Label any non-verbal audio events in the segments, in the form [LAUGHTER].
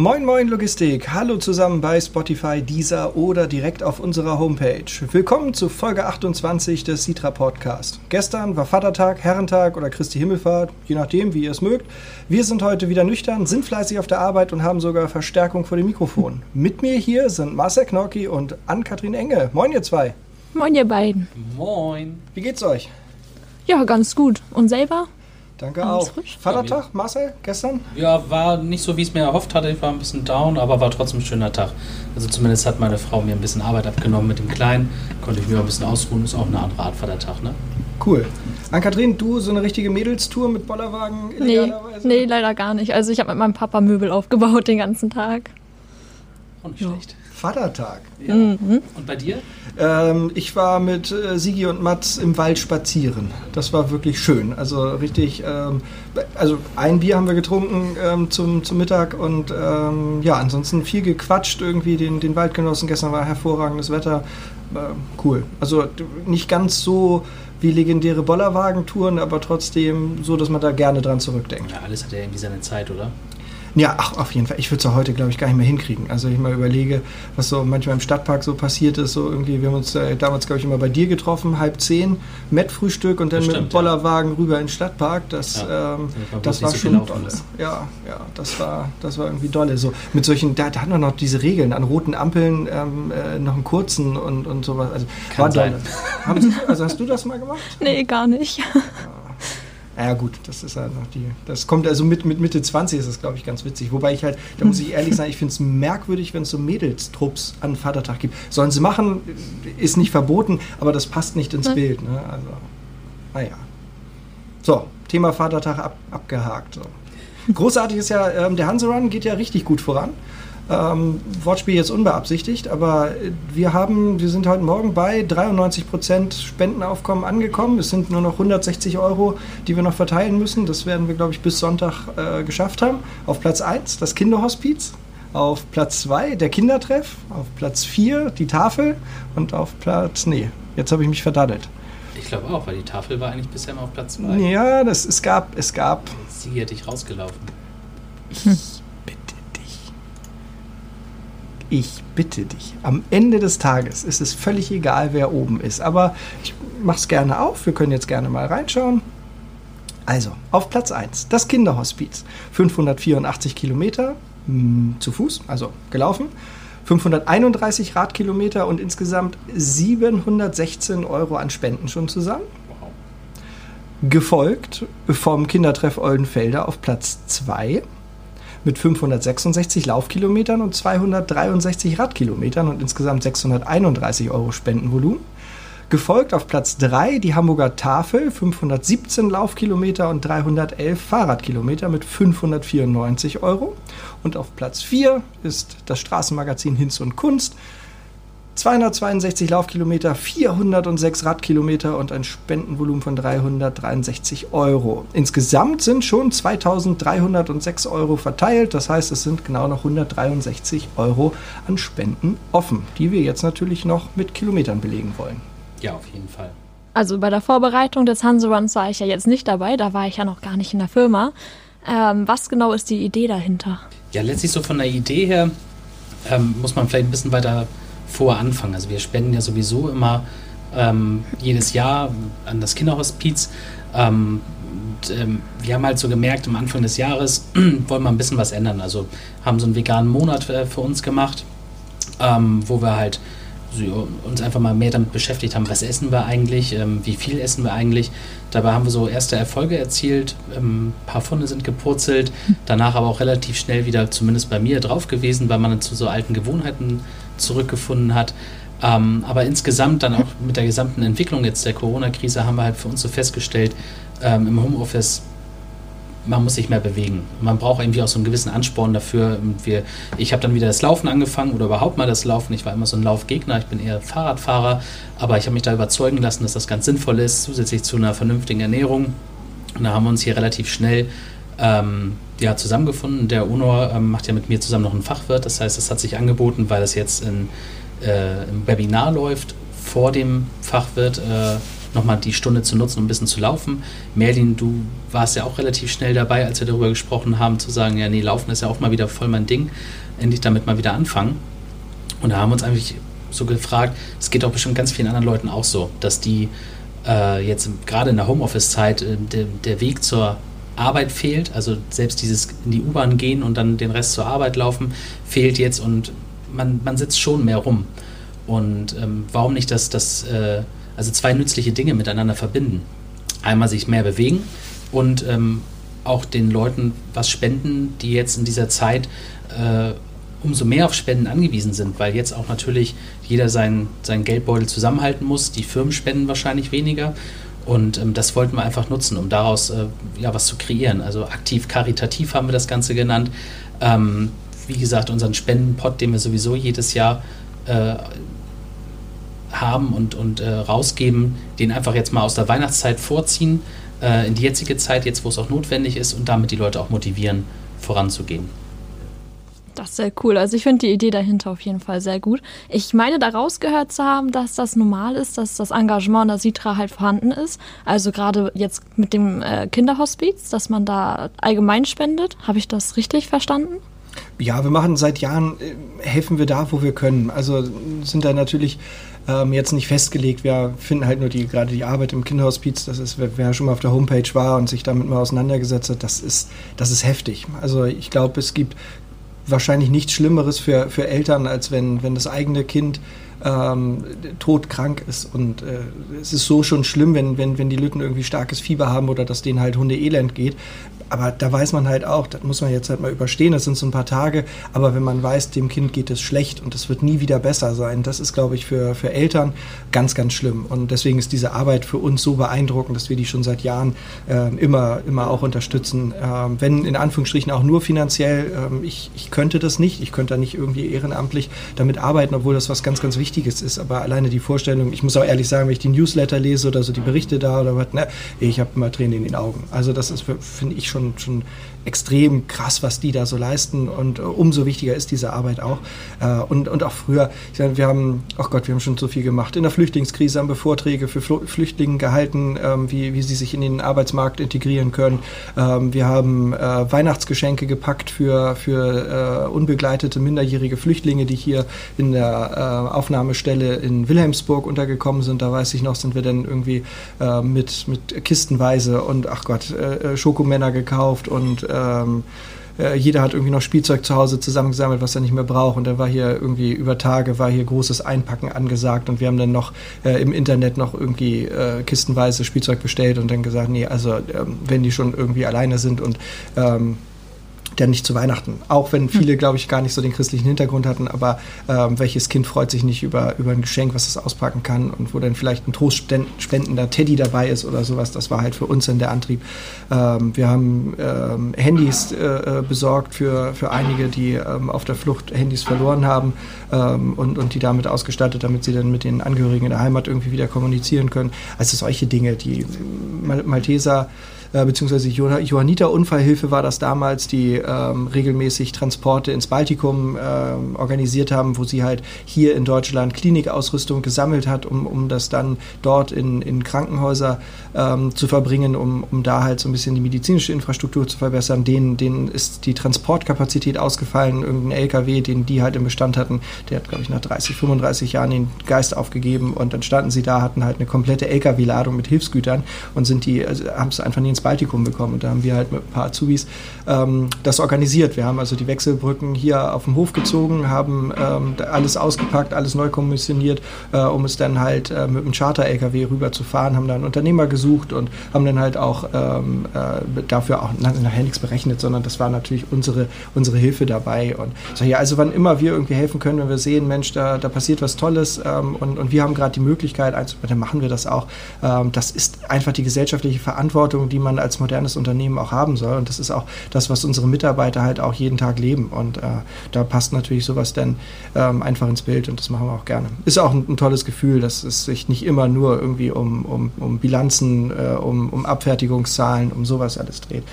Moin Moin Logistik, hallo zusammen bei Spotify, Deezer oder direkt auf unserer Homepage. Willkommen zu Folge 28 des Citra Podcast. Gestern war Vatertag, Herrentag oder Christi Himmelfahrt, je nachdem, wie ihr es mögt. Wir sind heute wieder nüchtern, sind fleißig auf der Arbeit und haben sogar Verstärkung vor dem Mikrofon. [LAUGHS] Mit mir hier sind Marcel Knorki und Ann-Kathrin Enge. Moin ihr zwei. Moin ihr beiden. Moin. Wie geht's euch? Ja, ganz gut. Und selber? Danke Alles auch. frisch? Vatertag, Marcel, gestern? Ja, war nicht so, wie ich es mir erhofft hatte. Ich war ein bisschen down, aber war trotzdem ein schöner Tag. Also zumindest hat meine Frau mir ein bisschen Arbeit abgenommen mit dem Kleinen. Konnte ich mir ein bisschen ausruhen. Ist auch eine andere Art Vatertag, ne? Cool. Ann-Kathrin, du so eine richtige Mädelstour mit Bollerwagen Nee, nee, leider gar nicht. Also ich habe mit meinem Papa Möbel aufgebaut den ganzen Tag. Auch nicht Ja. schlecht. Vatertag. Ja. Und bei dir? Ähm, ich war mit äh, Sigi und Mats im Wald spazieren. Das war wirklich schön. Also richtig, ähm, also ein Bier haben wir getrunken ähm, zum, zum Mittag und ähm, ja, ansonsten viel gequatscht, irgendwie den, den Wald genossen. Gestern war hervorragendes Wetter. Ähm, cool. Also nicht ganz so wie legendäre Bollerwagentouren, aber trotzdem so, dass man da gerne dran zurückdenkt. Ja, alles hat ja irgendwie seine Zeit, oder? Ja, ach, auf jeden Fall. Ich würde es ja heute, glaube ich, gar nicht mehr hinkriegen. Also ich mal überlege, was so manchmal im Stadtpark so passiert ist. So irgendwie, wir haben uns äh, damals, glaube ich, immer bei dir getroffen, halb zehn, Met-Frühstück und dann Das mit dem stimmt, ja. Bollerwagen rüber in den Stadtpark. Das, Ja, ähm, das war so schon dolle. Ja, ja, das war, das war irgendwie dolle. So mit solchen, da, da hatten wir noch diese Regeln an roten Ampeln, ähm, äh, noch einen kurzen und, und sowas. Also Kann war dolle. sein. Haben Sie, also hast du das mal gemacht? Nee, gar nicht. Ja gut, das ist halt noch die. Das kommt also mit, mit Mitte 20 ist das, glaube ich, ganz witzig. Wobei ich halt, da muss ich ehrlich sein, ich finde es merkwürdig, wenn es so Mädelstrupps an Vatertag gibt. Sollen sie machen, ist nicht verboten, aber das passt nicht ins. Bild. Ne? Also, naja. So, Thema Vatertag ab, abgehakt. So. Großartig ist ja, ähm, der Hanserun geht ja richtig gut voran. Ähm, Wortspiel jetzt unbeabsichtigt, aber wir haben, wir sind heute Morgen bei 93% Spendenaufkommen angekommen. Es sind nur noch 160 Euro, die wir noch verteilen müssen. Das werden wir, glaube ich, bis Sonntag äh, geschafft haben. Auf Platz 1 das Kinderhospiz, auf Platz 2 der Kindertreff, auf Platz 4 die Tafel und auf Platz, nee, jetzt habe ich mich verdaddelt. Ich glaube auch, weil die Tafel war eigentlich bisher immer auf Platz 2. Ja, das, es gab, es gab Sie hätte ich rausgelaufen. dich. Ich bitte dich. Am Ende des Tages ist es völlig egal, wer oben ist. Aber ich mach's gerne auf. Wir können jetzt gerne mal reinschauen. Also, auf Platz 1, das Kinderhospiz. 584 Kilometer mh, zu Fuß, also gelaufen. 531 Radkilometer und insgesamt 716 Euro an Spenden schon zusammen. Gefolgt vom Kindertreff Oldenfelder auf Platz 2 mit 566 Laufkilometern und 263 Radkilometern und insgesamt 631 Euro Spendenvolumen. Gefolgt auf Platz 3 die Hamburger Tafel, 517 Laufkilometer und 311 Fahrradkilometer mit 594 Euro. Und auf Platz 4 ist das Straßenmagazin Hinz und Kunst, 262 Laufkilometer, 406 Radkilometer und ein Spendenvolumen von 363 Euro. Insgesamt sind schon 2306 Euro verteilt. Das heißt, es sind genau noch 163 Euro an Spenden offen, die wir jetzt natürlich noch mit Kilometern belegen wollen. Ja, auf jeden Fall. Also bei der Vorbereitung des Hanseruns war ich ja jetzt nicht dabei. Da war ich ja noch gar nicht in der Firma. Ähm, was genau ist die Idee dahinter? Ja, letztlich so von der Idee her ähm, muss man vielleicht ein bisschen weiter vor anfangen. Also wir spenden ja sowieso immer ähm, jedes Jahr an das Kinderhospiz. Ähm, und, ähm, wir haben halt so gemerkt, am Anfang des Jahres [CLEARS THROAT] wollen wir ein bisschen was ändern. Also haben so einen veganen Monat äh, für uns gemacht, ähm, wo wir halt so, uns einfach mal mehr damit beschäftigt haben, was essen wir eigentlich, ähm, wie viel essen wir eigentlich. Dabei haben wir so erste Erfolge erzielt, ähm, ein paar Funde sind gepurzelt, danach aber auch relativ schnell wieder, zumindest bei mir, drauf gewesen, weil man zu so alten Gewohnheiten zurückgefunden hat. Ähm, aber insgesamt dann auch mit der gesamten Entwicklung jetzt der Corona-Krise haben wir halt für uns so festgestellt, ähm, im Homeoffice man muss sich mehr bewegen. Man braucht irgendwie auch so einen gewissen Ansporn dafür. Wir, ich habe dann wieder das Laufen angefangen oder überhaupt mal das Laufen. Ich war immer so ein Laufgegner, ich bin eher Fahrradfahrer, aber ich habe mich da überzeugen lassen, dass das ganz sinnvoll ist, zusätzlich zu einer vernünftigen Ernährung. Und da haben wir uns hier relativ schnell ähm, ja, zusammengefunden. Der UNOR ähm, macht ja mit mir zusammen noch einen Fachwirt. Das heißt, es hat sich angeboten, weil es jetzt in, äh, im Webinar läuft, vor dem Fachwirt äh, nochmal die Stunde zu nutzen, um ein bisschen zu laufen. Merlin, du warst ja auch relativ schnell dabei, als wir darüber gesprochen haben, zu sagen, ja, nee, Laufen ist ja auch mal wieder voll mein Ding, endlich damit mal wieder anfangen. Und da haben wir uns eigentlich so gefragt, es geht auch bestimmt ganz vielen anderen Leuten auch so, dass die äh, jetzt gerade in der Homeoffice-Zeit äh, der, der Weg zur Arbeit fehlt, also selbst dieses in die U-Bahn gehen und dann den Rest zur Arbeit laufen, fehlt jetzt und man, man sitzt schon mehr rum. Und ähm, warum nicht das, das äh, also zwei nützliche Dinge miteinander verbinden? Einmal sich mehr bewegen und ähm, auch den Leuten was spenden, die jetzt in dieser Zeit äh, umso mehr auf Spenden angewiesen sind, weil jetzt auch natürlich jeder seinen, seinen Geldbeutel zusammenhalten muss. Die Firmen spenden wahrscheinlich weniger. Und ähm, das wollten wir einfach nutzen, um daraus äh, ja, was zu kreieren. Also aktiv karitativ haben wir das Ganze genannt. Ähm, wie gesagt, unseren Spendenpot, den wir sowieso jedes Jahr äh, haben und, und äh, rausgeben, den einfach jetzt mal aus der Weihnachtszeit vorziehen, äh, in die jetzige Zeit, jetzt wo es auch notwendig ist und damit die Leute auch motivieren, voranzugehen. Das ist sehr cool. Also ich finde die Idee dahinter auf jeden Fall sehr gut. Ich meine, da rausgehört zu haben, dass das normal ist, dass das Engagement der Sitra halt vorhanden ist. Also gerade jetzt mit dem äh, Kinderhospiz, dass man da allgemein spendet. Habe ich das richtig verstanden? Ja, wir machen seit Jahren, äh, helfen wir da, wo wir können. Also sind da natürlich ähm, jetzt nicht festgelegt. Wir finden halt nur die, gerade die Arbeit im Kinderhospiz, das ist, wer schon mal auf der Homepage war und sich damit mal auseinandergesetzt hat, das ist, das ist heftig. Also ich glaube, es gibt wahrscheinlich nichts Schlimmeres für, für Eltern, als wenn, wenn das eigene Kind ähm, todkrank ist. Und äh, es ist so schon schlimm, wenn, wenn, wenn die Lütten irgendwie starkes Fieber haben oder dass denen halt Hunde elend geht aber da weiß man halt auch, das muss man jetzt halt mal überstehen, das sind so ein paar Tage, aber wenn man weiß, dem Kind geht es schlecht und es wird nie wieder besser sein, das ist, glaube ich, für, für Eltern ganz, ganz schlimm. Und deswegen ist diese Arbeit für uns so beeindruckend, dass wir die schon seit Jahren äh, immer, immer auch unterstützen. Äh, wenn in Anführungsstrichen auch nur finanziell, äh, ich, ich könnte das nicht, ich könnte da nicht irgendwie ehrenamtlich damit arbeiten, obwohl das was ganz, ganz Wichtiges ist. Aber alleine die Vorstellung, ich muss auch ehrlich sagen, wenn ich die Newsletter lese oder so die Berichte da oder was, ne, ich habe immer Tränen in den Augen. Also das ist, finde ich, schon schon, schon extrem krass, was die da so leisten und äh, umso wichtiger ist diese Arbeit auch. Äh, und, und auch früher, sage, wir haben, ach oh Gott, wir haben schon so viel gemacht. In der Flüchtlingskrise haben wir Vorträge für Fl Flüchtlinge gehalten, ähm, wie, wie sie sich in den Arbeitsmarkt integrieren können. Ähm, wir haben äh, Weihnachtsgeschenke gepackt für, für unbegleitete minderjährige Flüchtlinge, die hier in der Aufnahmestelle in Wilhelmsburg untergekommen sind. Da weiß ich noch, sind wir dann irgendwie mit, mit kistenweise und ach Gott, Schokomänner gekauft und ähm, äh, jeder hat irgendwie noch Spielzeug zu Hause zusammengesammelt, was er nicht mehr braucht. Und dann war hier irgendwie über Tage war hier großes Einpacken angesagt und wir haben dann noch äh, im Internet noch irgendwie äh, kistenweise Spielzeug bestellt und dann gesagt, nee, also ähm, wenn die schon irgendwie alleine sind und ähm, denn nicht zu Weihnachten. Auch wenn viele, hm. glaube ich, gar nicht so den christlichen Hintergrund hatten, aber ähm, welches Kind freut sich nicht über, über ein Geschenk, was es auspacken kann und wo dann vielleicht ein trostspendender Teddy dabei ist oder sowas. Das war halt für uns dann der Antrieb. Ähm, wir haben ähm, Handys äh, äh, besorgt für, für einige, die ähm, auf der Flucht Handys verloren haben ähm, und, und die damit ausgestattet, damit sie dann mit den Angehörigen in der Heimat irgendwie wieder kommunizieren können. Also solche Dinge, die Mal Malteser äh, beziehungsweise Johanniter Unfallhilfe war das damals, die ähm, regelmäßig Transporte ins Baltikum ähm, organisiert haben, wo sie halt hier in Deutschland Klinikausrüstung gesammelt hat, um, um das dann dort in, in Krankenhäuser ähm, zu verbringen, um, um da halt so ein bisschen die medizinische Infrastruktur zu verbessern. Denen, denen ist die Transportkapazität ausgefallen, irgendein LKW, den die halt im Bestand hatten, der hat, glaube ich, nach 30, 35 Jahren den Geist aufgegeben und dann standen sie da, hatten halt eine komplette LKW-Ladung mit Hilfsgütern und sind die, also haben es einfach nie ins Baltikum bekommen. Und da haben wir halt mit ein paar Azubis ähm, das organisiert. Wir haben also die Wechselbrücken hier auf dem Hof gezogen, haben ähm, alles ausgepackt, alles neu kommissioniert, äh, um es dann halt äh, mit einem Charter-LKW rüber zu fahren, haben dann Unternehmer gesucht und haben dann halt auch ähm, äh, dafür auch nachher nichts berechnet, sondern das war natürlich unsere, unsere Hilfe dabei. Und so, ja, also wann immer wir irgendwie helfen können, wenn wir sehen, Mensch, da, da passiert was Tolles ähm, und, und wir haben gerade die Möglichkeit, dann machen wir das auch. Ähm, das ist einfach die gesellschaftliche Verantwortung, die man man als modernes Unternehmen auch haben soll. Und das ist auch das, was unsere Mitarbeiter halt auch jeden Tag leben. Und äh, da passt natürlich sowas dann ähm, einfach ins Bild und das machen wir auch gerne. Ist auch ein, ein, tolles Gefühl, dass es sich nicht immer nur irgendwie um, um, um Bilanzen, äh, um, um Abfertigungszahlen, um sowas alles dreht.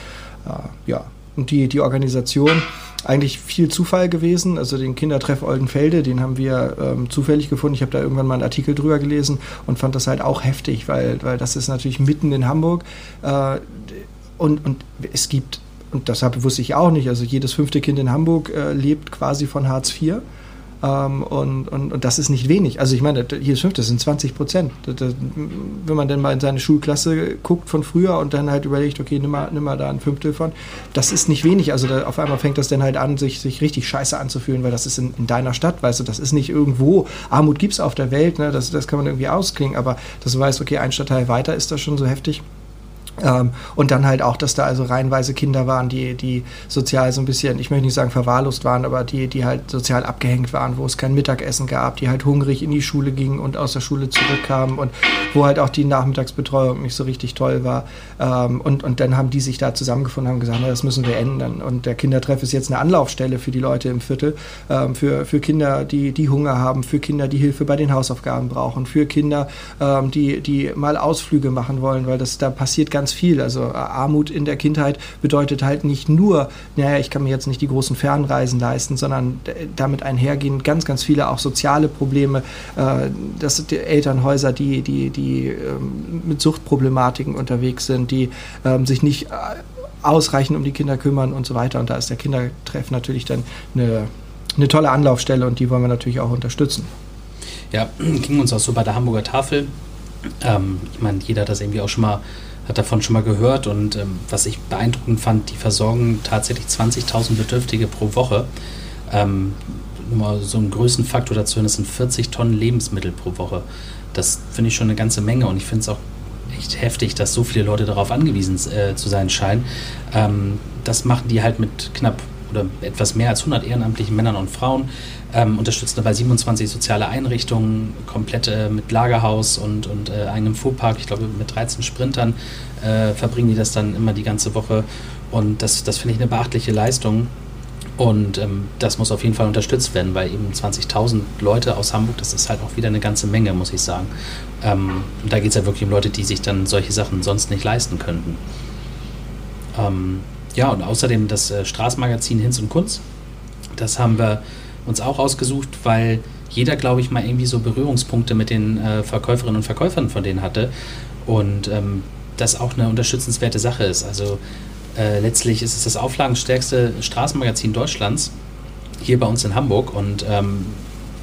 Äh, ja, und die, die Organisation eigentlich viel Zufall gewesen. Also den Kindertreff Oldenfelde, den haben wir ähm, zufällig gefunden. Ich habe da irgendwann mal einen Artikel drüber gelesen und fand das halt auch heftig, weil, weil das ist natürlich mitten in Hamburg. Äh, und, und es gibt, und das wusste ich auch nicht, also jedes fünfte Kind in Hamburg äh, lebt quasi von Hartz IV. Ähm, und, und, und das ist nicht wenig. Also ich meine, jedes fünfte sind 20 Prozent. Wenn man dann mal in seine Schulklasse guckt von früher und dann halt überlegt, okay, nimm mal, nimm mal da ein Fünftel von, das ist nicht wenig. Also da, auf einmal fängt das dann halt an, sich, sich richtig scheiße anzufühlen, weil das ist in, in deiner Stadt, weißt du, das ist nicht irgendwo. Armut gibt es auf der Welt, ne? das, das kann man irgendwie ausklingen, aber dass du weißt, okay, ein Stadtteil weiter ist das schon so heftig. Ähm, und dann halt auch, dass da also reihenweise Kinder waren, die, die sozial so ein bisschen, ich möchte nicht sagen verwahrlost waren, aber die, die halt sozial abgehängt waren, wo es kein Mittagessen gab, die halt hungrig in die Schule gingen und aus der Schule zurückkamen und wo halt auch die Nachmittagsbetreuung nicht so richtig toll war. Ähm, und, und dann haben die sich da zusammengefunden und gesagt, na, das müssen wir ändern. Und der Kindertreff ist jetzt eine Anlaufstelle für die Leute im Viertel, ähm, für, für Kinder, die, die Hunger haben, für Kinder, die Hilfe bei den Hausaufgaben brauchen, für Kinder, die, die mal Ausflüge machen wollen, weil das da passiert ganz ganz viel. Also äh, Armut in der Kindheit bedeutet halt nicht nur, naja, ich kann mir jetzt nicht die großen Fernreisen leisten, sondern damit einhergehen ganz, ganz viele auch soziale Probleme. Äh, das sind die Elternhäuser, die, die, die ähm, mit Suchtproblematiken unterwegs sind, die ähm, sich nicht äh, ausreichend um die Kinder kümmern und so weiter. Und da ist der Kindertreff natürlich dann eine, eine tolle Anlaufstelle und die wollen wir natürlich auch unterstützen. Ja, [CLEARS THROAT] ging uns auch so bei der Hamburger Tafel. Ähm, ich meine, jeder hat das irgendwie auch schon mal hat davon schon mal gehört und ähm, was ich beeindruckend fand, die versorgen tatsächlich 20.000 Bedürftige pro Woche. Ähm, nur mal so einen Größenfaktor dazu, das sind 40 Tonnen Lebensmittel pro Woche. Das finde ich schon eine ganze Menge und ich finde es auch echt heftig, dass so viele Leute darauf angewiesen äh, zu sein scheinen. Ähm, das machen die halt mit knapp oder etwas mehr als 100 ehrenamtlichen Männern und Frauen, ähm, unterstützen dabei 27 soziale Einrichtungen, komplett äh, mit Lagerhaus und, und äh, einem Fuhrpark, ich glaube mit 13 Sprintern äh, verbringen die das dann immer die ganze Woche und das, das finde ich eine beachtliche Leistung. Und ähm, das muss auf jeden Fall unterstützt werden, weil eben 20.000 Leute aus Hamburg, das ist halt auch wieder eine ganze Menge, muss ich sagen. Ähm, und da geht es ja wirklich um Leute, die sich dann solche Sachen sonst nicht leisten könnten. Ähm, ja, und außerdem das äh, Straßenmagazin Hinz und Kunz. Das haben wir uns auch ausgesucht, weil jeder, glaube ich, mal irgendwie so Berührungspunkte mit den äh, Verkäuferinnen und Verkäufern von denen hatte. Und ähm, das auch eine unterstützenswerte Sache ist. Also äh, letztlich ist es das auflagenstärkste Straßenmagazin Deutschlands, hier bei uns in Hamburg. Und ähm,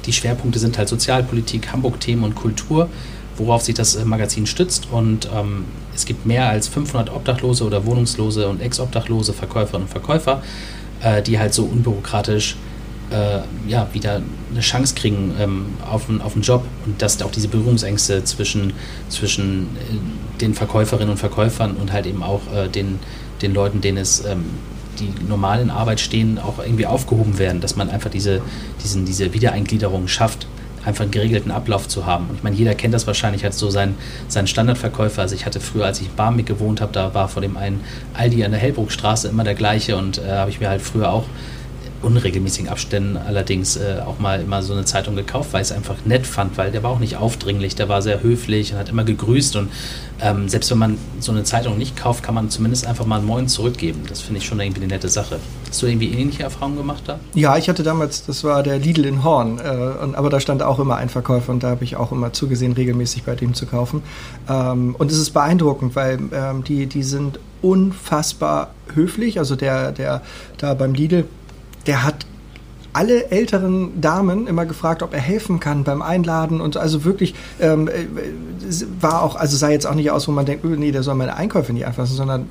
die Schwerpunkte sind halt Sozialpolitik, Hamburg-Themen und Kultur worauf sich das äh, Magazin stützt. Und ähm, es gibt mehr als 500 Obdachlose oder Wohnungslose und Ex-Obdachlose Verkäuferinnen und Verkäufer, äh, die halt so unbürokratisch äh, ja, wieder eine Chance kriegen ähm, auf, einen, auf einen Job und dass auch diese Berührungsängste zwischen, zwischen äh, den Verkäuferinnen und Verkäufern und halt eben auch äh, den, den Leuten, denen es ähm, die normalen Arbeit stehen, auch irgendwie aufgehoben werden, dass man einfach diese, diesen, diese Wiedereingliederung schafft einfach einen geregelten Ablauf zu haben. Und ich meine, jeder kennt das wahrscheinlich als so seinen, seinen Standardverkäufer. Also ich hatte früher, als ich in Barmbek gewohnt habe, da war vor dem einen Aldi an der Hellbruckstraße immer der gleiche und äh, habe ich mir halt früher auch unregelmäßigen Abständen allerdings äh, auch mal immer so eine Zeitung gekauft, weil ich es einfach nett fand, weil der war auch nicht aufdringlich, der war sehr höflich und hat immer gegrüßt und ähm, selbst wenn man so eine Zeitung nicht kauft, kann man zumindest einfach mal einen Moin zurückgeben. Das finde ich schon irgendwie eine nette Sache. Hast du irgendwie ähnliche Erfahrungen gemacht da? Ja, ich hatte damals, das war der Lidl in Horn, äh, und, aber da stand auch immer ein Verkäufer und da habe ich auch immer zugesehen, regelmäßig bei dem zu kaufen. Ähm, und es ist beeindruckend, weil ähm, die, die sind unfassbar höflich. Also der, der da beim Lidl, der hat alle älteren Damen immer gefragt, ob er helfen kann beim Einladen und also wirklich ähm, äh, war auch, also sah jetzt auch nicht aus, wo man denkt, oh, nee, der soll meine Einkäufe nicht anfassen, sondern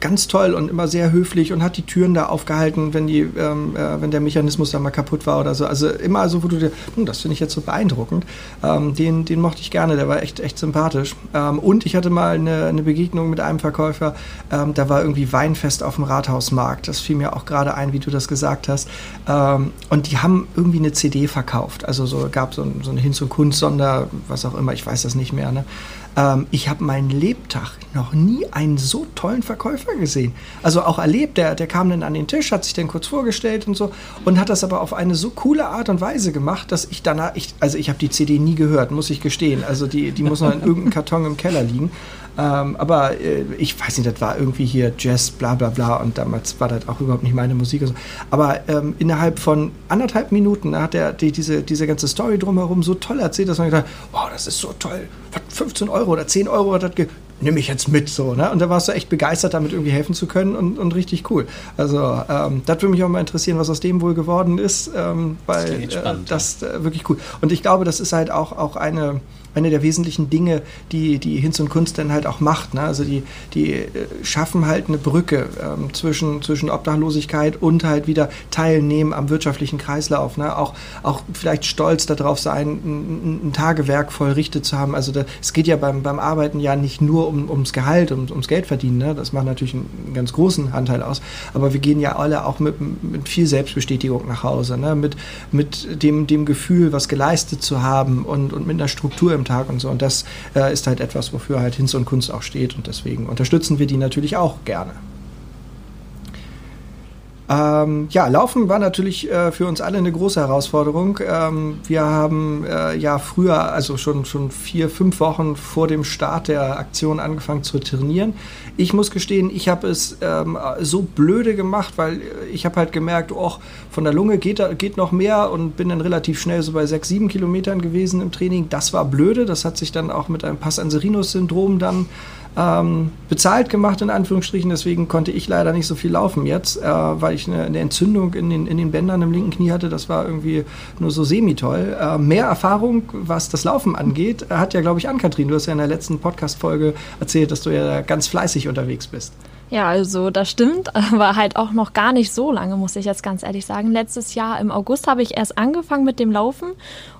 ganz toll und immer sehr höflich und hat die Türen da aufgehalten, wenn, die, ähm, äh, wenn der Mechanismus da mal kaputt war oder so. Also immer so, wo du dir, hm, das finde ich jetzt so beeindruckend. Ähm, den, den mochte ich gerne, der war echt, echt sympathisch. Ähm, und ich hatte mal eine, eine Begegnung mit einem Verkäufer, ähm, da war irgendwie Weinfest auf dem Rathausmarkt. Das fiel mir auch gerade ein, wie du das gesagt hast. Ähm, und die haben irgendwie eine CD verkauft. Also so gab so, so eine Hinz- und Kunst-Sonder, was auch immer, ich weiß das nicht mehr. Ne? Ähm, ich habe meinen Lebtag noch nie einen so tollen Verkäufer gesehen. Also auch erlebt, der, der kam dann an den Tisch, hat sich dann kurz vorgestellt und so und hat das aber auf eine so coole Art und Weise gemacht, dass ich danach, ich, also ich habe die CD nie gehört, muss ich gestehen. Also die, die muss noch in irgendeinem Karton im Keller liegen. Ähm, aber äh, ich weiß nicht, das war irgendwie hier Jazz, bla bla bla und damals war das auch überhaupt nicht meine Musik. So. Aber ähm, innerhalb von anderthalb Minuten hat er die, diese, diese ganze Story drumherum so toll erzählt, dass man gedacht hat, oh, das ist so toll, 15 Euro oder 10 Euro hat das nehme ich jetzt mit so, ne? Und da warst du echt begeistert, damit irgendwie helfen zu können und, und richtig cool. Also ähm, das würde mich auch mal interessieren, was aus dem wohl geworden ist, ähm, weil das, äh, das äh, wirklich cool. Und ich glaube, das ist halt auch, auch eine eine der wesentlichen Dinge, die, die Hinz und Kunst dann halt auch macht. Ne? Also die, die äh, schaffen halt eine Brücke ähm, zwischen, zwischen Obdachlosigkeit und halt wieder Teilnehmen am wirtschaftlichen Kreislauf. Ne? Auch, auch vielleicht stolz darauf sein, ein, ein Tagewerk vollrichtet zu haben. Also es geht ja beim, beim Arbeiten ja nicht nur um, ums Gehalt, um, ums Geld verdienen. Ne? Das macht natürlich einen ganz großen Anteil aus. Aber wir gehen ja alle auch mit, mit viel Selbstbestätigung nach Hause. Ne? Mit, mit dem, dem Gefühl, was geleistet zu haben und, und mit einer Struktur im Tag und so. Und das äh, ist halt etwas, wofür halt Hinz und Kunst auch steht. Und deswegen unterstützen wir die natürlich auch gerne. Ähm, ja, Laufen war natürlich äh, für uns alle eine große Herausforderung. Ähm, wir haben äh, ja früher, also schon, schon vier, fünf Wochen vor dem Start der Aktion angefangen zu trainieren. Ich muss gestehen, ich habe es ähm, so blöde gemacht, weil ich habe halt gemerkt, oh, von der Lunge geht, geht noch mehr und bin dann relativ schnell so bei sechs, sieben Kilometern gewesen im Training. Das war blöde. Das hat sich dann auch mit einem Passanserinus-Syndrom dann ähm, bezahlt gemacht, in Anführungsstrichen. Deswegen konnte ich leider nicht so viel laufen jetzt, äh, weil ich eine, eine, Entzündung in den, in den Bändern im linken Knie hatte. Das war irgendwie nur so semi-toll. Äh, mehr Erfahrung, was das Laufen angeht, hat ja, glaube ich, Ann-Kathrin. Du hast ja in der letzten Podcast-Folge erzählt, dass du ja ganz fleißig unterwegs bist. Ja, also das stimmt, [LAUGHS] aber halt auch noch gar nicht so lange, muss ich jetzt ganz ehrlich sagen. Letztes Jahr im August habe ich erst angefangen mit dem Laufen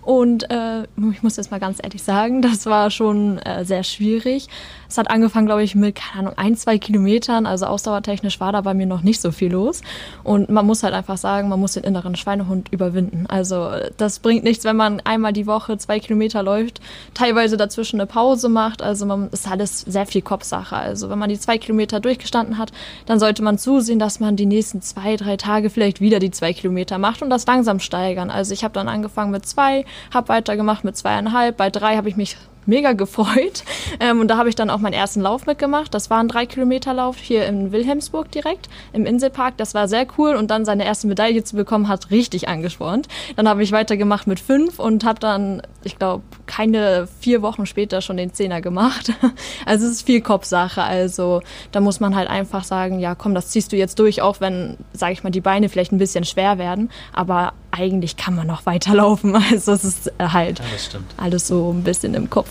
und äh, ich muss jetzt mal ganz ehrlich sagen, das war schon äh, sehr schwierig. Es hat angefangen, glaube ich, mit, keine Ahnung, ein, zwei Kilometern. Also ausdauertechnisch war da bei mir noch nicht so viel los. Und man muss halt einfach sagen, man muss den inneren Schweinehund überwinden. Also das bringt nichts, wenn man einmal die Woche zwei Kilometer läuft, teilweise dazwischen eine Pause macht. Also man ist alles sehr viel Kopfsache. Also wenn man die zwei Kilometer durchgestanden hat, dann sollte man zusehen, dass man die nächsten zwei, drei Tage vielleicht wieder die zwei Kilometer macht und das langsam steigern. Also ich habe dann angefangen mit zwei, habe weitergemacht mit zweieinhalb. Bei drei habe ich mich mega gefreut. [LAUGHS] Ähm, und da habe ich dann auch meinen ersten Lauf mitgemacht. Das war ein drei Kilometer Lauf hier in Wilhelmsburg direkt im Inselpark. Das war sehr cool und dann seine erste Medaille zu bekommen hat richtig angespornt. Dann habe ich weitergemacht mit fünf und habe dann, ich glaube, keine vier Wochen später schon den Zehner gemacht. [LAUGHS] Also es ist viel Kopfsache. Also da muss man halt einfach sagen, ja komm, das ziehst du jetzt durch, auch wenn, sage ich mal, die Beine vielleicht ein bisschen schwer werden. Aber eigentlich kann man noch weiterlaufen. [LAUGHS] Also es ist halt ja, alles so ein bisschen im Kopf.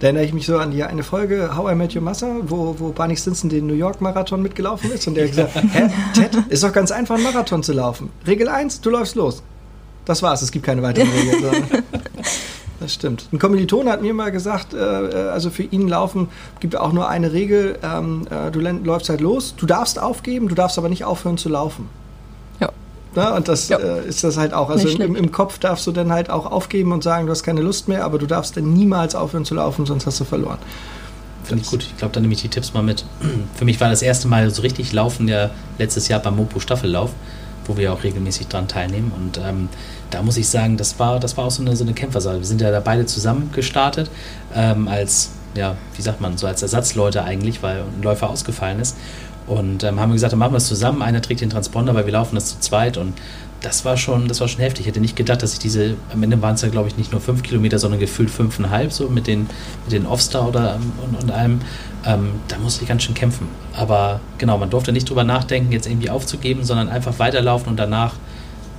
Da erinnere ich mich so an die eine Folge How I Met Your Mother, wo, wo Barney Stinson den New York Marathon mitgelaufen ist und der [LAUGHS] gesagt hä, Ted, ist doch ganz einfach, einen Marathon zu laufen. Regel 1, du läufst los. Das war's, es gibt keine weiteren Regeln. [LAUGHS] Das stimmt. Ein Kommilitone hat mir mal gesagt, äh, äh, also für ihn laufen gibt auch nur eine Regel, ähm, äh, du läufst halt los, du darfst aufgeben, du darfst aber nicht aufhören zu laufen. Ne? Und das ja. äh, ist das halt auch. Also im, im, Kopf darfst du dann halt auch aufgeben und sagen, du hast keine Lust mehr, aber du darfst dann niemals aufhören zu laufen, sonst hast du verloren. Finde ich gut. Ich glaube, dann nehme ich die Tipps mal mit. [CLEARS THROAT] Für mich war das erste Mal so richtig Laufen ja letztes Jahr beim Mopo Staffellauf, wo wir auch regelmäßig dran teilnehmen. Und ähm, da muss ich sagen, das war, das war auch so eine, so eine Kämpfersache. Wir sind ja da beide zusammen gestartet, ähm, als, ja, wie sagt man, so als Ersatzleute eigentlich, weil ein Läufer ausgefallen ist. Und ähm, haben gesagt, dann machen wir es zusammen. Einer trägt den Transponder, weil wir laufen das zu zweit. Und das war schon, das war schon heftig. Ich hätte nicht gedacht, dass ich diese, am Ende waren es ja, glaube ich, nicht nur fünf Kilometer, sondern gefühlt fünfeinhalb, so mit den, mit den Offstar oder ähm, und, und allem. Ähm, da musste ich ganz schön kämpfen. Aber genau, man durfte nicht drüber nachdenken, jetzt irgendwie aufzugeben, sondern einfach weiterlaufen und danach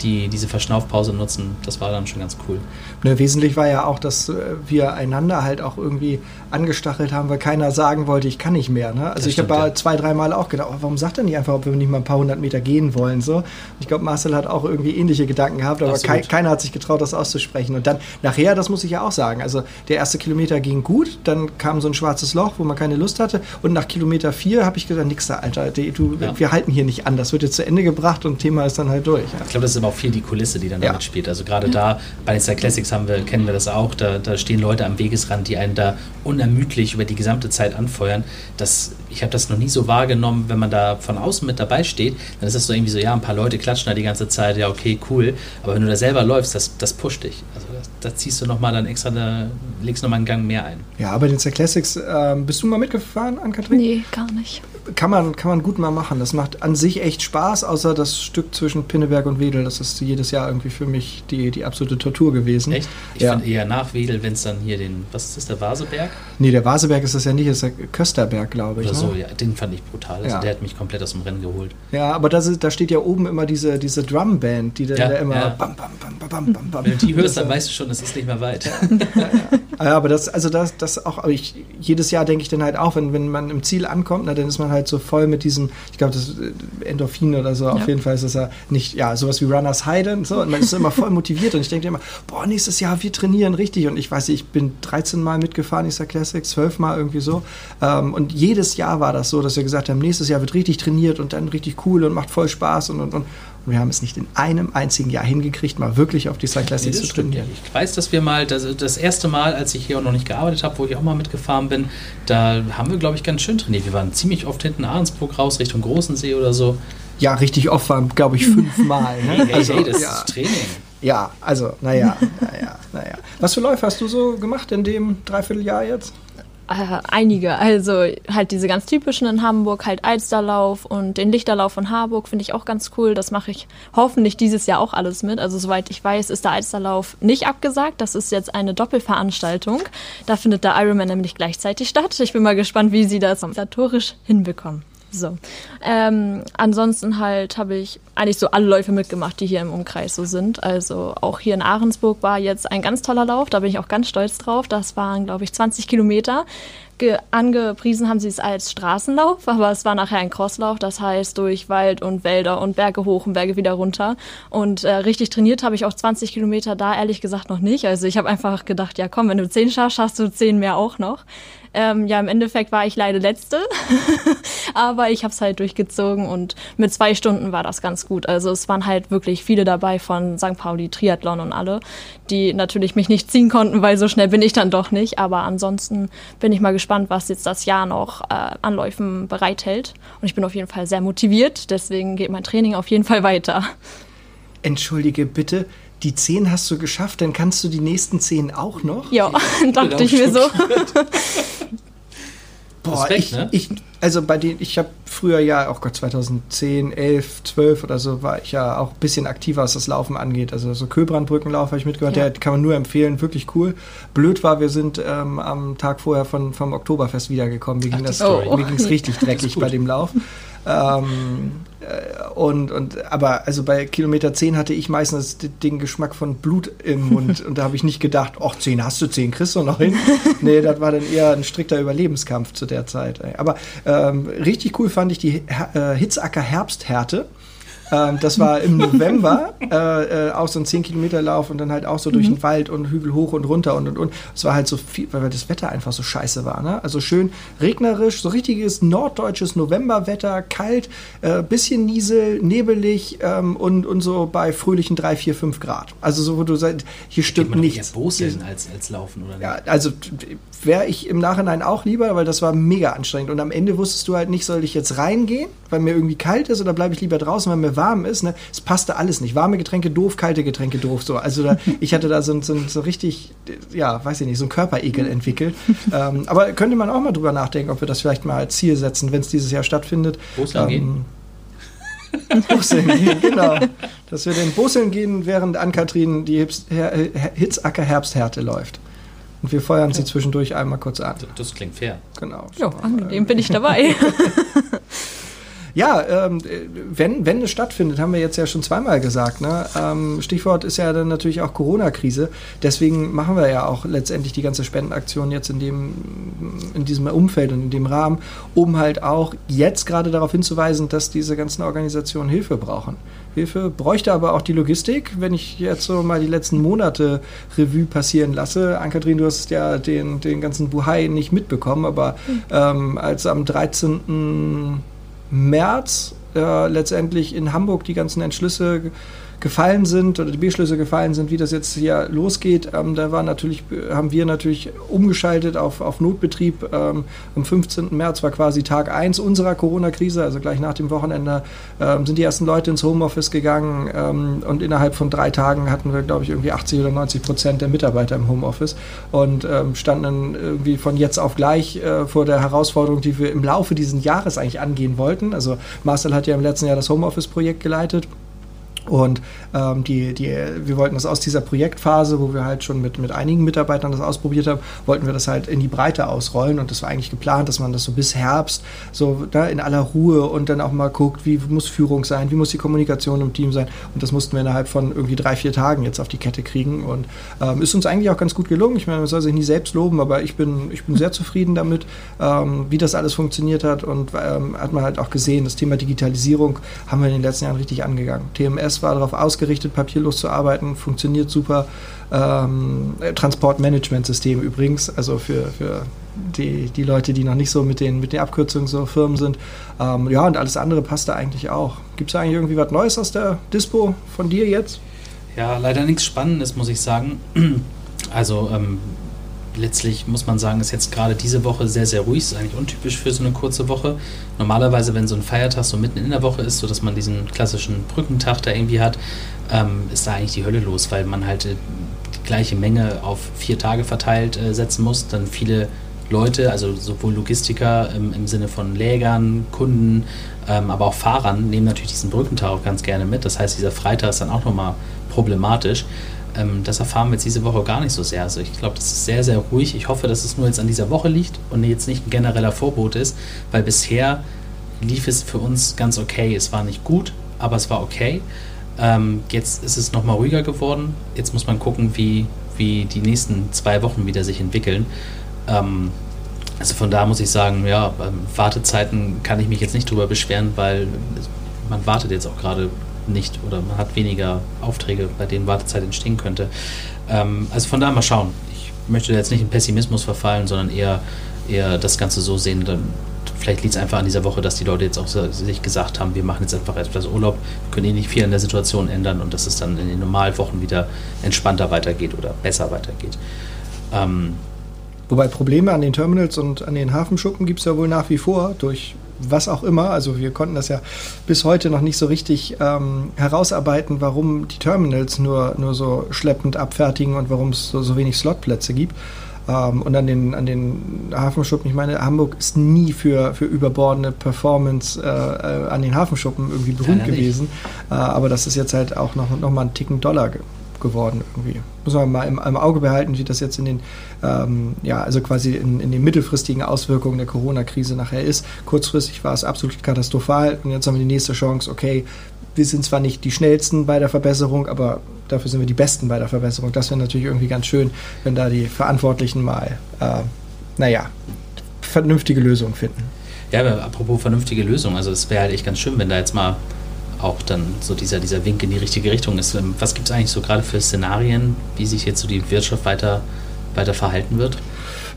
die diese Verschnaufpause nutzen, das war dann schon ganz cool. Ne, wesentlich war ja auch, dass äh, wir einander halt auch irgendwie angestachelt haben, weil keiner sagen wollte, ich kann nicht mehr. Ne? Also das ich habe ja. zwei, dreimal auch gedacht, oh, warum sagt er nicht einfach, ob wir nicht mal ein paar hundert Meter gehen wollen? So. Ich glaube, Marcel hat auch irgendwie ähnliche Gedanken gehabt, aber ke keiner hat sich getraut, das auszusprechen. Und dann nachher, das muss ich ja auch sagen, also der erste Kilometer ging gut, dann kam so ein schwarzes Loch, wo man keine Lust hatte und nach Kilometer vier habe ich gesagt, nix da, Alter, du, ja. wir halten hier nicht an, das wird jetzt zu Ende gebracht und Thema ist dann halt durch. Ja. Ich glaube, das ist auch viel die Kulisse, die dann ja. damit spielt. Also gerade da bei den Star Classics haben wir, kennen wir das auch, da, da stehen Leute am Wegesrand, die einen da unermüdlich über die gesamte Zeit anfeuern. Das, ich habe das noch nie so wahrgenommen, wenn man da von außen mit dabei steht, dann ist das so irgendwie so, ja, ein paar Leute klatschen da die ganze Zeit, ja, okay, cool. Aber wenn du da selber läufst, das, das pusht dich. Also da ziehst du nochmal dann extra, eine, legst nochmal einen Gang mehr ein. Ja, bei den Star Classics, ähm, bist du mal mitgefahren, Ann-Kathrin? Nee, gar nicht. Kann man, kann man gut mal machen. Das macht an sich echt Spaß, außer das Stück zwischen Pinneberg und Wedel. Das ist jedes Jahr irgendwie für mich die, die absolute Tortur gewesen. Echt? Ich Ja. finde eher nach Wedel, wenn es dann hier den, was ist das, der Vaseberg? Nee, der Vaseberg ist das ja nicht, das ist der Kösterberg, glaube ich. Oder so, ne? ja, den fand ich brutal. Also Ja. der hat mich komplett aus dem Rennen geholt. Ja, aber da, ist- da steht ja oben immer diese, diese Drumband, die dann Ja, da immer ja. bam, bam, bam, bam, bam, bam. Wenn du die hörst, dann Das, weißt du schon, es ist nicht mehr weit. [LAUGHS] Ja, aber das, also das, das auch, aber ich, jedes Jahr denke ich dann halt auch, wenn, wenn man im Ziel ankommt, na, dann ist man halt so voll mit diesem, ich glaube, das ist äh, Endorphin oder so, auf Ja. jeden Fall ist das ja nicht, ja, sowas wie Runners High und so, und man ist immer voll motiviert und ich denke immer, boah, nächstes Jahr, wir trainieren richtig. Und ich weiß ich bin 13 Mal mitgefahren, ich sag Classic, 12 Mal irgendwie so. Ähm, und jedes Jahr war das so, dass wir gesagt haben, nächstes Jahr wird richtig trainiert und dann richtig cool und macht voll Spaß und, und, und, und wir haben es nicht in einem einzigen Jahr hingekriegt, mal wirklich auf die Star Nee, zu trainieren. Ich weiß, dass wir mal, das, das erste Mal, als ich hier auch noch nicht gearbeitet habe, wo ich auch mal mitgefahren bin, da haben wir, glaube ich, ganz schön trainiert. Wir waren ziemlich oft hinten Ahrensburg raus, Richtung Großensee oder so. Ja, richtig oft waren, glaube ich, fünfmal. Ne? [LAUGHS] Hey, hey, Also, hey, das ja. ist Training. Ja, also, naja, naja, naja. Was für Läufe hast du so gemacht in dem Dreivierteljahr jetzt? Äh, einige. Also halt diese ganz typischen in Hamburg, halt Alsterlauf und den Lichterlauf von Harburg finde ich auch ganz cool. Das mache ich hoffentlich dieses Jahr auch alles mit. Also soweit ich weiß, ist der Alsterlauf nicht abgesagt. Das ist jetzt eine Doppelveranstaltung. Da findet der Ironman nämlich gleichzeitig statt. Ich bin mal gespannt, wie sie das organisatorisch hinbekommen. So. Ähm, ansonsten halt habe ich eigentlich so alle Läufe mitgemacht, die hier im Umkreis so sind. Also auch hier in Ahrensburg war jetzt ein ganz toller Lauf, da bin ich auch ganz stolz drauf. Das waren, glaube ich, 20 Kilometer. Ge angepriesen haben sie es als Straßenlauf, aber es war nachher ein Crosslauf, das heißt durch Wald und Wälder und Berge hoch und Berge wieder runter. Und äh, richtig trainiert habe ich auch 20 Kilometer da ehrlich gesagt noch nicht. Also ich habe einfach gedacht, ja komm, wenn du 10 schaffst, schaffst du 10 mehr auch noch. Ähm, ja, im Endeffekt war ich leider Letzte, [LAUGHS] aber ich habe es halt durchgezogen und mit zwei Stunden war das ganz gut. Also es waren halt wirklich viele dabei von St. Pauli, Triathlon und alle, die natürlich mich nicht ziehen konnten, weil so schnell bin ich dann doch nicht. Aber ansonsten bin ich mal gespannt, was jetzt das Jahr noch äh, an Läufen bereithält. Und ich bin auf jeden Fall sehr motiviert, deswegen geht mein Training auf jeden Fall weiter. Entschuldige bitte, die 10 hast du geschafft, dann kannst du die nächsten 10 auch noch? Ja, [LAUGHS] dachte ich mir so. [LAUGHS] Boah, Respekt, ich, ne? ich, also bei denen, ich habe früher ja, oh Gott, 2010, 11, 12 oder so, war ich ja auch ein bisschen aktiver, was das Laufen angeht. Also so Köbrandbrückenlauf habe ich mitgemacht, Ja. der kann man nur empfehlen, wirklich cool. Blöd war, wir sind ähm, am Tag vorher von, vom Oktoberfest wiedergekommen. Mir ging Story. Oh. ging's [LAUGHS] richtig dreckig bei dem Lauf. Ähm, äh, und, und, aber also bei Kilometer 10 hatte ich meistens den Geschmack von Blut im Mund [LAUGHS] und da habe ich nicht gedacht, ach 10 hast du, 10 kriegst du noch hin. nee, das war dann eher ein strikter Überlebenskampf zu der Zeit. ey. Aber ähm, richtig cool fand ich die Her äh, Hitzacker Herbsthärte. Ähm, das war im November, äh, äh, auch so ein 10-Kilometer-Lauf und dann halt auch so durch den Wald und Hügel hoch und runter und und und. Es war halt so viel, weil das Wetter einfach so scheiße war. Ne? Also schön regnerisch, so richtiges norddeutsches Novemberwetter, kalt, äh, bisschen Niesel, nebelig ähm, und, und so bei fröhlichen 3, 4, 5 Grad. Also so, wo du sagst, hier stimmt man doch eher nichts. Boseln als, als Laufen, oder Ja, also wäre ich im Nachhinein auch lieber, weil das war mega anstrengend. Und am Ende wusstest du halt nicht, soll ich jetzt reingehen, weil mir irgendwie kalt ist, oder bleibe ich lieber draußen, weil mir warm ist. Ne? Es passte alles nicht. Warme Getränke doof, kalte Getränke doof. So. Also da, [LAUGHS] ich hatte da so, so, so richtig, ja, weiß ich nicht, so ein Körperekel entwickelt. [LAUGHS] ähm, aber könnte man auch mal drüber nachdenken, ob wir das vielleicht mal als Ziel setzen, wenn es dieses Jahr stattfindet. Boseln gehen? [LAUGHS] Boseln gehen, genau. Dass wir den Boseln gehen, während Ann-Kathrin die Hips- Her- Her- Hitzacker Herbsthärte läuft. Und wir feuern sie zwischendurch einmal kurz an. Das- Das klingt fair. Genau. Ja, angenehm bin ich dabei. Ja, ähm, wenn, wenn es stattfindet, haben wir jetzt ja schon zweimal gesagt. Ne? Ähm, Stichwort ist ja dann natürlich auch Corona-Krise. Deswegen machen wir ja auch letztendlich die ganze Spendenaktion jetzt in, dem, in diesem Umfeld und in dem Rahmen, um halt auch jetzt gerade darauf hinzuweisen, dass diese ganzen Organisationen Hilfe brauchen. Hilfe bräuchte aber auch die Logistik. Wenn ich jetzt so mal die letzten Monate Revue passieren lasse, Ann-Kathrin, du hast ja den, den ganzen Buhai nicht mitbekommen, aber ähm, als am 13. März äh, letztendlich in Hamburg die ganzen Entschlüsse gefallen sind oder die Beschlüsse gefallen sind, wie das jetzt hier losgeht, ähm, da war natürlich, haben wir natürlich umgeschaltet auf, auf Notbetrieb. Ähm, am 15. März war quasi Tag 1 unserer Corona-Krise, also gleich nach dem Wochenende ähm, sind die ersten Leute ins Homeoffice gegangen ähm, und innerhalb von drei Tagen hatten wir, glaube ich, irgendwie 80 oder 90 Prozent der Mitarbeiter im Homeoffice und ähm, standen dann irgendwie von jetzt auf gleich äh, vor der Herausforderung, die wir im Laufe dieses Jahres eigentlich angehen wollten. Also Marcel hat ja im letzten Jahr das Homeoffice-Projekt geleitet. Und ähm, die, die, wir wollten das aus dieser Projektphase, wo wir halt schon mit, mit einigen Mitarbeitern das ausprobiert haben, wollten wir das halt in die Breite ausrollen. Und das war eigentlich geplant, dass man das so bis Herbst so da in aller Ruhe und dann auch mal guckt, wie muss Führung sein, wie muss die Kommunikation im Team sein. Und das mussten wir innerhalb von irgendwie drei, vier Tagen jetzt auf die Kette kriegen. Und ähm, ist uns eigentlich auch ganz gut gelungen. Ich meine, man soll sich nie selbst loben, aber ich bin, ich bin sehr zufrieden damit, ähm, wie das alles funktioniert hat. Und ähm, hat man halt auch gesehen, das Thema Digitalisierung haben wir in den letzten Jahren richtig angegangen. TMS war darauf ausgerichtet, papierlos zu arbeiten, funktioniert super. Ähm, Transportmanagementsystem übrigens, also für, für die, die Leute, die noch nicht so mit den, mit den Abkürzungen so Firmen sind. Ähm, ja, und alles andere passt da eigentlich auch. Gibt es eigentlich irgendwie was Neues aus der Dispo von dir jetzt? Ja, leider nichts Spannendes, muss ich sagen. Also ähm, letztlich muss man sagen, ist jetzt gerade diese Woche sehr, sehr ruhig. Ist eigentlich untypisch für so eine kurze Woche. Normalerweise, wenn so ein Feiertag so mitten in der Woche ist, so dass man diesen klassischen Brückentag da irgendwie hat, ähm, ist da eigentlich die Hölle los, weil man halt äh, die gleiche Menge auf vier Tage verteilt äh, setzen muss. Dann viele Leute, also sowohl Logistiker im, im Sinne von Lägern, Kunden, ähm, aber auch Fahrern nehmen natürlich diesen Brückentag auch ganz gerne mit. Das heißt, dieser Freitag ist dann auch nochmal problematisch. Ähm, das erfahren wir jetzt diese Woche gar nicht so sehr. Also ich glaube, das ist sehr, sehr ruhig. Ich hoffe, dass es nur jetzt an dieser Woche liegt und jetzt nicht ein genereller Vorbot ist, weil bisher lief es für uns ganz okay. Es war nicht gut, aber es war okay. Ähm, jetzt ist es nochmal ruhiger geworden. Jetzt muss man gucken, wie, wie die nächsten zwei Wochen wieder sich entwickeln. Ähm, also von da muss ich sagen, ja, ähm, Wartezeiten kann ich mich jetzt nicht drüber beschweren, weil man wartet jetzt auch gerade nicht oder man hat weniger Aufträge, bei denen Wartezeit entstehen könnte. Ähm, also von da mal schauen. Ich möchte jetzt nicht in Pessimismus verfallen, sondern eher, eher das Ganze so sehen. Dann, vielleicht liegt es einfach an dieser Woche, dass die Leute jetzt auch sich gesagt haben, wir machen jetzt einfach etwas Urlaub, können eh nicht viel an der Situation ändern und dass es dann in den normalen Wochen wieder entspannter weitergeht oder besser weitergeht. Ähm, Wobei Probleme an den Terminals und an den Hafenschuppen gibt es ja wohl nach wie vor durch was auch immer. Also wir konnten das ja bis heute noch nicht so richtig ähm, herausarbeiten, warum die Terminals nur, nur so schleppend abfertigen und warum es so, so wenig Slotplätze gibt. Ähm, und an den, an den Hafenschuppen, ich meine, Hamburg ist nie für, für überbordene Performance äh, äh an den Hafenschuppen irgendwie berühmt gewesen. Äh, aber das ist jetzt halt auch noch, noch mal einen Ticken Dollar geworden irgendwie. Muss man mal im, im, Auge behalten, wie das jetzt in den, ähm, ja, also quasi in, in den mittelfristigen Auswirkungen der Corona-Krise nachher ist. Kurzfristig war es absolut katastrophal und jetzt haben wir die nächste Chance, okay, wir sind zwar nicht die schnellsten bei der Verbesserung, aber dafür sind wir die Besten bei der Verbesserung. Das wäre natürlich irgendwie ganz schön, wenn da die Verantwortlichen mal, äh, naja, vernünftige Lösungen finden. Ja, aber apropos vernünftige Lösungen, also es wäre halt echt ganz schön, wenn da jetzt mal auch dann so dieser, dieser Wink in die richtige Richtung ist. Ähm, was gibt es eigentlich so gerade für Szenarien, wie sich jetzt so die Wirtschaft weiter, weiter verhalten wird?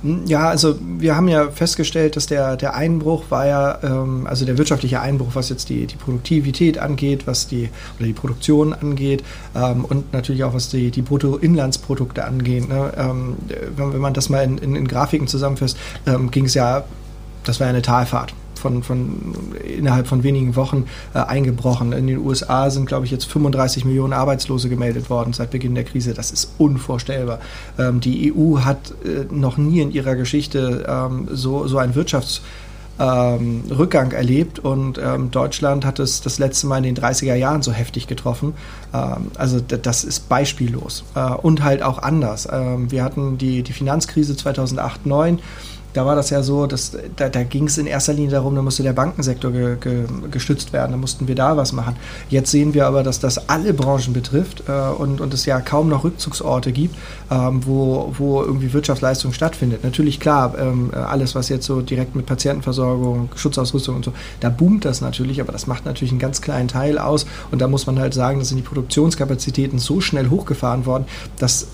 Hm, ja, also wir haben ja festgestellt, dass der, der Einbruch war ja, ähm, also der wirtschaftliche Einbruch, was jetzt die, die Produktivität angeht, was die oder die Produktion angeht ähm, und natürlich auch was die, die Bruttoinlandsprodukte angeht. Ne? Ähm, wenn, wenn man das mal in, in, in Grafiken zusammenfasst, ähm, ging es ja, das war ja eine Talfahrt von, von innerhalb von wenigen Wochen äh, eingebrochen. In den USA sind, glaube ich, jetzt 35 Millionen Arbeitslose gemeldet worden seit Beginn der Krise. Das ist unvorstellbar. Ähm, die EU hat äh, noch nie in ihrer Geschichte ähm, so, so ein Wirtschafts- ähm, Rückgang erlebt und ähm, Deutschland hat es das letzte Mal in den 30er Jahren so heftig getroffen. Ähm, also das ist beispiellos äh, und halt auch anders. Ähm, wir hatten die, die Finanzkrise 2008, 2009 da war das ja so, dass da, da ging es in erster Linie darum, da musste der Bankensektor ge, ge, gestützt werden, da mussten wir da was machen. Jetzt sehen wir aber, dass das alle Branchen betrifft äh, und, und es ja kaum noch Rückzugsorte gibt, ähm, wo, wo irgendwie Wirtschaftsleistung stattfindet. Natürlich klar, ähm, alles, was jetzt so direkt mit Patientenversorgung, Schutzausrüstung und so, da boomt das natürlich, aber das macht natürlich einen ganz kleinen Teil aus und da muss man halt sagen, dass sind die Produktionskapazitäten so schnell hochgefahren worden, dass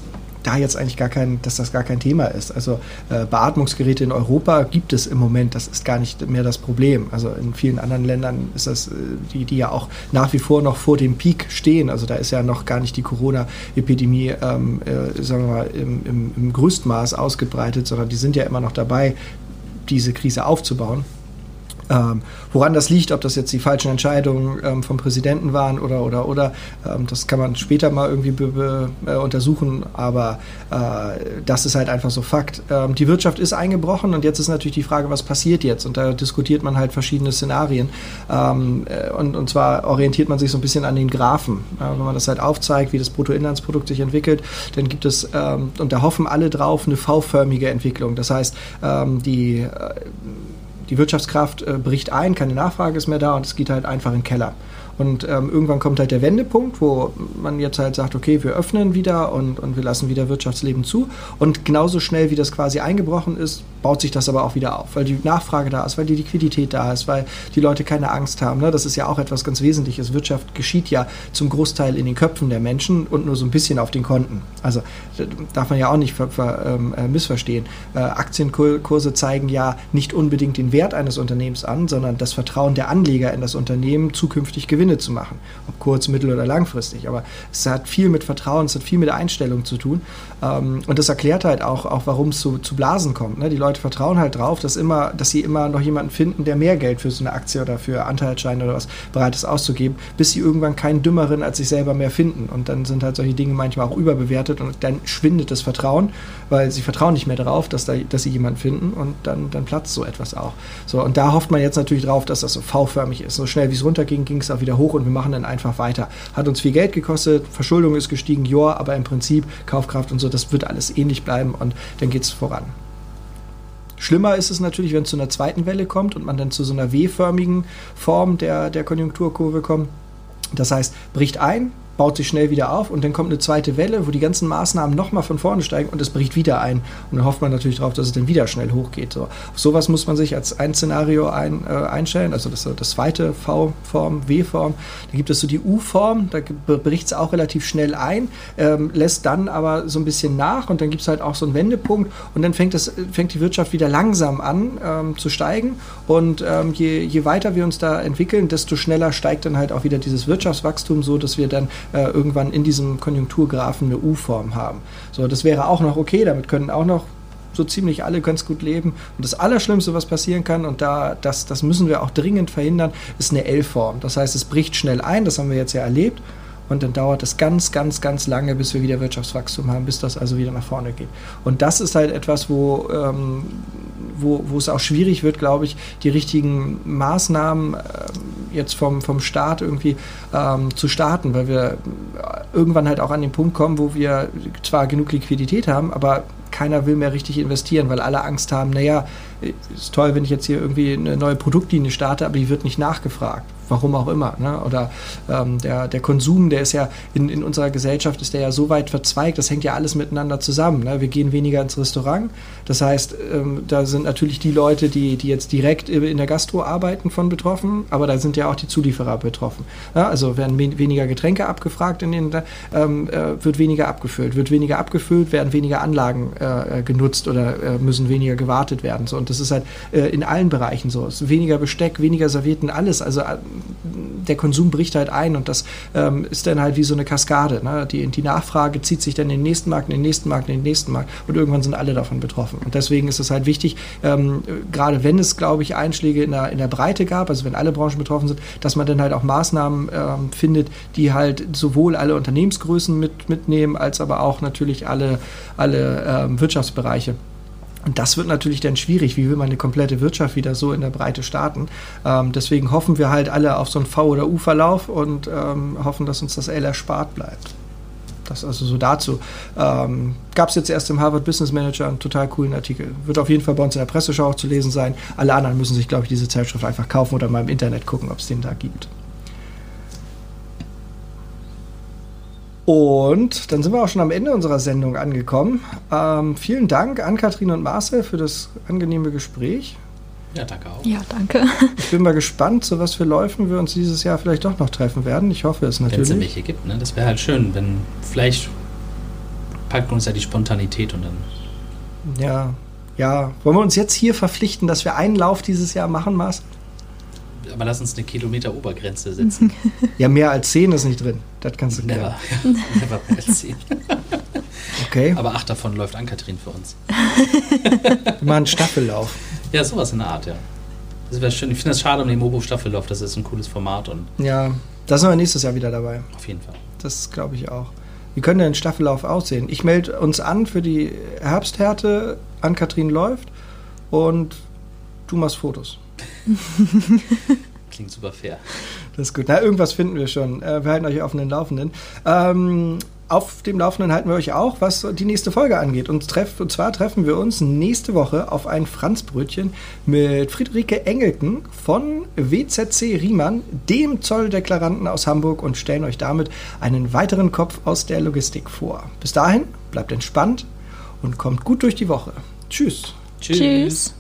da jetzt eigentlich gar kein, dass das gar kein Thema ist. Also äh, Beatmungsgeräte in Europa gibt es im Moment, das ist gar nicht mehr das Problem. Also in vielen anderen Ländern ist das, äh, die, die ja auch nach wie vor noch vor dem Peak stehen. Also da ist ja noch gar nicht die Corona-Epidemie, ähm, äh, sagen wir mal, im, im, im größten Maß ausgebreitet, sondern die sind ja immer noch dabei, diese Krise aufzubauen. Ähm, woran das liegt, ob das jetzt die falschen Entscheidungen ähm, vom Präsidenten waren oder oder oder, ähm, das kann man später mal irgendwie be, be, äh, untersuchen, aber äh, das ist halt einfach so Fakt. Ähm, die Wirtschaft ist eingebrochen und jetzt ist natürlich die Frage, was passiert jetzt? Und da diskutiert man halt verschiedene Szenarien ähm, äh, und, und zwar orientiert man sich so ein bisschen an den Graphen. wenn man das halt aufzeigt, wie das Bruttoinlandsprodukt sich entwickelt, dann gibt es, ähm, und da hoffen alle drauf, eine V-förmige Entwicklung. Das heißt, die äh, die Wirtschaftskraft äh, bricht ein, keine Nachfrage ist mehr da und es geht halt einfach in den Keller. Und ähm, irgendwann kommt halt der Wendepunkt, wo man jetzt halt sagt, okay, wir öffnen wieder und, und wir lassen wieder Wirtschaftsleben zu. Und genauso schnell, wie das quasi eingebrochen ist, baut sich das aber auch wieder auf, weil die Nachfrage da ist, weil die Liquidität da ist, weil die Leute keine Angst haben. Ne? Das ist ja auch etwas ganz Wesentliches. Wirtschaft geschieht ja zum Großteil in den Köpfen der Menschen und nur so ein bisschen auf den Konten. Also darf man ja auch nicht ähm, äh, missverstehen. Äh, Aktienkurse zeigen ja nicht unbedingt den Wert eines Unternehmens an, sondern das Vertrauen der Anleger in das Unternehmen zukünftig Gewinn Gewinne zu machen, ob kurz-, mittel- oder langfristig. Aber es hat viel mit Vertrauen, es hat viel mit Einstellung zu tun. Ähm, und das erklärt halt auch, auch warum es zu, zu Blasen kommt. Ne? Die Leute vertrauen halt drauf, dass, immer, dass sie immer noch jemanden finden, der mehr Geld für so eine Aktie oder für Anteilsscheine oder was bereit ist auszugeben, bis sie irgendwann keinen Dümmeren als sich selber mehr finden. Und dann sind halt solche Dinge manchmal auch überbewertet und dann schwindet das Vertrauen, weil sie vertrauen nicht mehr darauf, dass, da, dass sie jemanden finden und dann, dann platzt so etwas auch. So, und da hofft man jetzt natürlich drauf, dass das so V-förmig ist. So schnell wie es runterging, ging es auch wieder wieder hoch und wir machen dann einfach weiter. Hat uns viel Geld gekostet, Verschuldung ist gestiegen, ja, aber im Prinzip Kaufkraft und so, das wird alles ähnlich bleiben und dann geht es voran. Schlimmer ist es natürlich, wenn es zu einer zweiten Welle kommt und man dann zu so einer W-förmigen Form der, der Konjunkturkurve kommt. Das heißt, bricht ein, baut sich schnell wieder auf und dann kommt eine zweite Welle, wo die ganzen Maßnahmen nochmal von vorne steigen und es bricht wieder ein. Und dann hofft man natürlich darauf, dass es dann wieder schnell hochgeht. So. Auf sowas muss man sich als ein Szenario ein, äh, einstellen, also das, das zweite V-Form, W-Form. Da gibt es so die U-Form, da bricht es auch relativ schnell ein, ähm, lässt dann aber so ein bisschen nach und dann gibt es halt auch so einen Wendepunkt und dann fängt, das, fängt die Wirtschaft wieder langsam an ähm, zu steigen und ähm, je, je weiter wir uns da entwickeln, desto schneller steigt dann halt auch wieder dieses Wirtschaftswachstum so, dass wir dann äh, irgendwann in diesem Konjunkturgraphen eine U-Form haben. So, das wäre auch noch okay, damit können auch noch so ziemlich alle ganz gut leben. Und das Allerschlimmste, was passieren kann, und da, das, das müssen wir auch dringend verhindern, ist eine L-Form. Das heißt, es bricht schnell ein, das haben wir jetzt ja erlebt. Und dann dauert es ganz, ganz, ganz lange, bis wir wieder Wirtschaftswachstum haben, bis das also wieder nach vorne geht. Und das ist halt etwas, wo, ähm, wo, wo es auch schwierig wird, glaube ich, die richtigen Maßnahmen äh, jetzt vom, vom Staat irgendwie ähm, zu starten, weil wir irgendwann halt auch an den Punkt kommen, wo wir zwar genug Liquidität haben, aber keiner will mehr richtig investieren, weil alle Angst haben, naja, ist toll, wenn ich jetzt hier irgendwie eine neue Produktlinie starte, aber die wird nicht nachgefragt warum auch immer. Ne? Oder ähm, der, der Konsum, der ist ja in, in unserer Gesellschaft ist der ja so weit verzweigt, das hängt ja alles miteinander zusammen. Ne? Wir gehen weniger ins Restaurant. Das heißt, ähm, da sind natürlich die Leute, die, die jetzt direkt in der Gastro arbeiten, von betroffen, aber da sind ja auch die Zulieferer betroffen. Ne? Also werden weniger Getränke abgefragt, in den, ähm, äh, wird weniger abgefüllt. Wird weniger abgefüllt, werden weniger Anlagen äh, genutzt oder äh, müssen weniger gewartet werden. So. Und das ist halt äh, in allen Bereichen so. Es ist weniger Besteck, weniger Servietten, alles. Also äh, der Konsum bricht halt ein und das ähm, ist dann halt wie so eine Kaskade. Ne? Die, die Nachfrage zieht sich dann in den nächsten Markt, in den nächsten Markt, in den nächsten Markt und irgendwann sind alle davon betroffen. Und deswegen ist es halt wichtig, ähm, gerade wenn es, glaube ich, Einschläge in der, in der Breite gab, also wenn alle Branchen betroffen sind, dass man dann halt auch Maßnahmen ähm, findet, die halt sowohl alle Unternehmensgrößen mit, mitnehmen, als aber auch natürlich alle, alle ähm, Wirtschaftsbereiche. Und das wird natürlich dann schwierig. Wie will man eine komplette Wirtschaft wieder so in der Breite starten? Ähm, deswegen hoffen wir halt alle auf so einen V- oder U-Verlauf und ähm, hoffen, dass uns das L erspart bleibt. Das also so dazu. Ähm, Gab es jetzt erst im Harvard Business Manager einen total coolen Artikel. Wird auf jeden Fall bei uns in der Presseschau auch zu lesen sein. Alle anderen müssen sich, glaube ich, diese Zeitschrift einfach kaufen oder mal im Internet gucken, ob es den da gibt. Und dann sind wir auch schon am Ende unserer Sendung angekommen. Ähm, vielen Dank an Kathrin und Marcel für das angenehme Gespräch. Ja, danke auch. Ja, danke. Ich bin mal gespannt, zu was für Läufen wir uns dieses Jahr vielleicht doch noch treffen werden. Ich hoffe es natürlich. Wenn es welche gibt, ne? Das wäre halt schön, wenn vielleicht Haupthaltung ist ja die Spontanität und dann. Ja, ja. Wollen wir uns jetzt hier verpflichten, dass wir einen Lauf dieses Jahr machen, Marcel? Aber lass uns eine Kilometer-Obergrenze setzen. [LAUGHS] ja, mehr als 10 ist nicht drin. Das kannst du Never. Ja, [LAUGHS] never mehr als 10. [LAUGHS] Okay, Aber acht davon läuft Ann-Kathrin für uns. machen einen Staffellauf. Ja, sowas in der Art, ja. Das wäre schön. Ich finde es schade um den Mobo-Staffellauf. Das ist ein cooles Format und Ja, da sind wir nächstes Jahr wieder dabei. auf jeden Fall. Das glaube ich auch. Wie könnte ein Staffellauf aussehen? Ich melde uns an für die Herbsthärte. Ann-Kathrin läuft und du machst Fotos. [LAUGHS] Klingt super fair. Das ist gut. Na, irgendwas finden wir schon. Äh, wir halten euch auf den Laufenden. Ähm, auf dem Laufenden halten wir euch auch, was die nächste Folge angeht. Und, treff, und zwar treffen wir uns nächste Woche auf ein Franzbrötchen mit Friederike Engelken von WZC Riemann, dem Zolldeklaranten aus Hamburg, und stellen euch damit einen weiteren Kopf aus der Logistik vor. Bis dahin, bleibt entspannt und kommt gut durch die Woche. Tschüss. Tschüss. Tschüss.